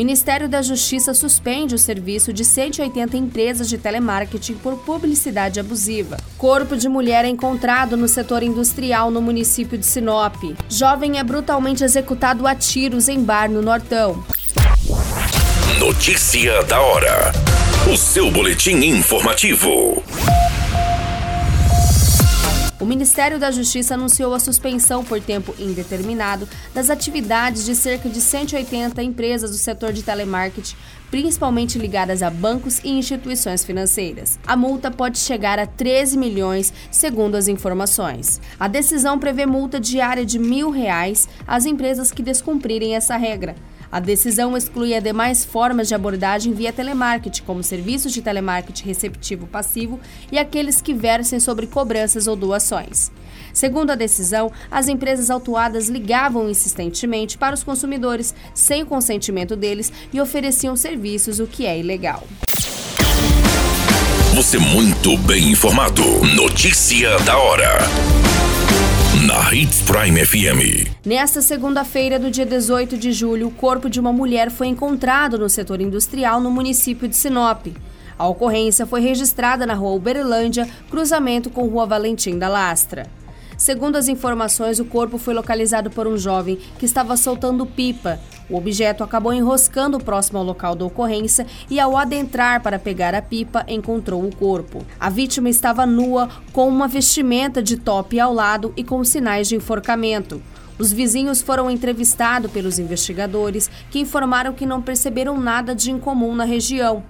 Ministério da Justiça suspende o serviço de 180 empresas de telemarketing por publicidade abusiva. Corpo de mulher é encontrado no setor industrial no município de Sinop. Jovem é brutalmente executado a tiros em bar no Nortão. Notícia da hora. O seu boletim informativo. O Ministério da Justiça anunciou a suspensão por tempo indeterminado das atividades de cerca de 180 empresas do setor de telemarketing, principalmente ligadas a bancos e instituições financeiras. A multa pode chegar a 13 milhões, segundo as informações. A decisão prevê multa diária de mil reais às empresas que descumprirem essa regra. A decisão exclui as demais formas de abordagem via telemarketing, como serviços de telemarketing receptivo passivo e aqueles que versem sobre cobranças ou doações. Segundo a decisão, as empresas autuadas ligavam insistentemente para os consumidores sem o consentimento deles e ofereciam serviços, o que é ilegal. Você muito bem informado. Notícia da hora na Hits Prime FM. Nesta segunda-feira do dia 18 de julho, o corpo de uma mulher foi encontrado no setor industrial no município de Sinop. A ocorrência foi registrada na rua Uberlândia, cruzamento com rua Valentim da Lastra. Segundo as informações, o corpo foi localizado por um jovem que estava soltando pipa. O objeto acabou enroscando próximo ao local da ocorrência e, ao adentrar para pegar a pipa, encontrou o corpo. A vítima estava nua, com uma vestimenta de top ao lado e com sinais de enforcamento. Os vizinhos foram entrevistados pelos investigadores, que informaram que não perceberam nada de incomum na região.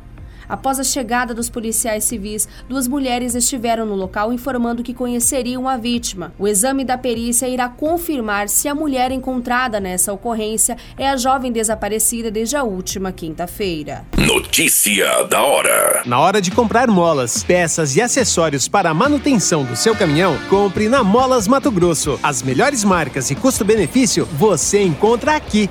Após a chegada dos policiais civis, duas mulheres estiveram no local informando que conheceriam a vítima. O exame da perícia irá confirmar se a mulher encontrada nessa ocorrência é a jovem desaparecida desde a última quinta-feira. Notícia da hora. Na hora de comprar molas, peças e acessórios para a manutenção do seu caminhão, compre na Molas Mato Grosso. As melhores marcas e custo-benefício você encontra aqui.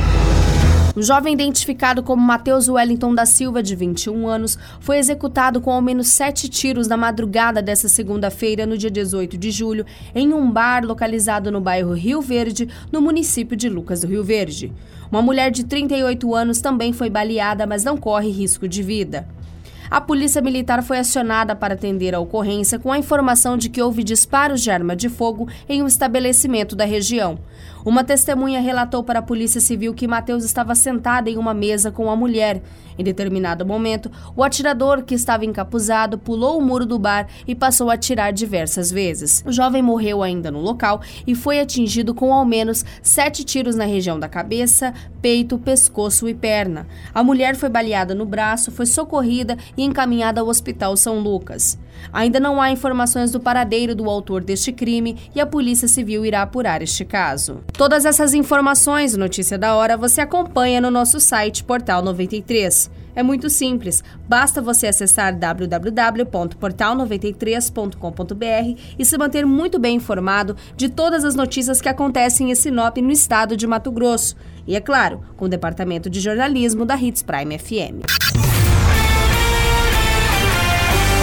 O jovem identificado como Matheus Wellington da Silva, de 21 anos, foi executado com ao menos sete tiros na madrugada dessa segunda-feira, no dia 18 de julho, em um bar localizado no bairro Rio Verde, no município de Lucas do Rio Verde. Uma mulher de 38 anos também foi baleada, mas não corre risco de vida. A polícia militar foi acionada para atender a ocorrência com a informação de que houve disparos de arma de fogo em um estabelecimento da região. Uma testemunha relatou para a Polícia Civil que Mateus estava sentado em uma mesa com a mulher. Em determinado momento, o atirador, que estava encapuzado, pulou o muro do bar e passou a atirar diversas vezes. O jovem morreu ainda no local e foi atingido com ao menos sete tiros na região da cabeça, peito, pescoço e perna. A mulher foi baleada no braço, foi socorrida encaminhada ao Hospital São Lucas. Ainda não há informações do paradeiro do autor deste crime e a Polícia Civil irá apurar este caso. Todas essas informações, notícia da hora, você acompanha no nosso site Portal 93. É muito simples, basta você acessar www.portal93.com.br e se manter muito bem informado de todas as notícias que acontecem em Sinop no estado de Mato Grosso. E é claro, com o departamento de jornalismo da Hits Prime FM.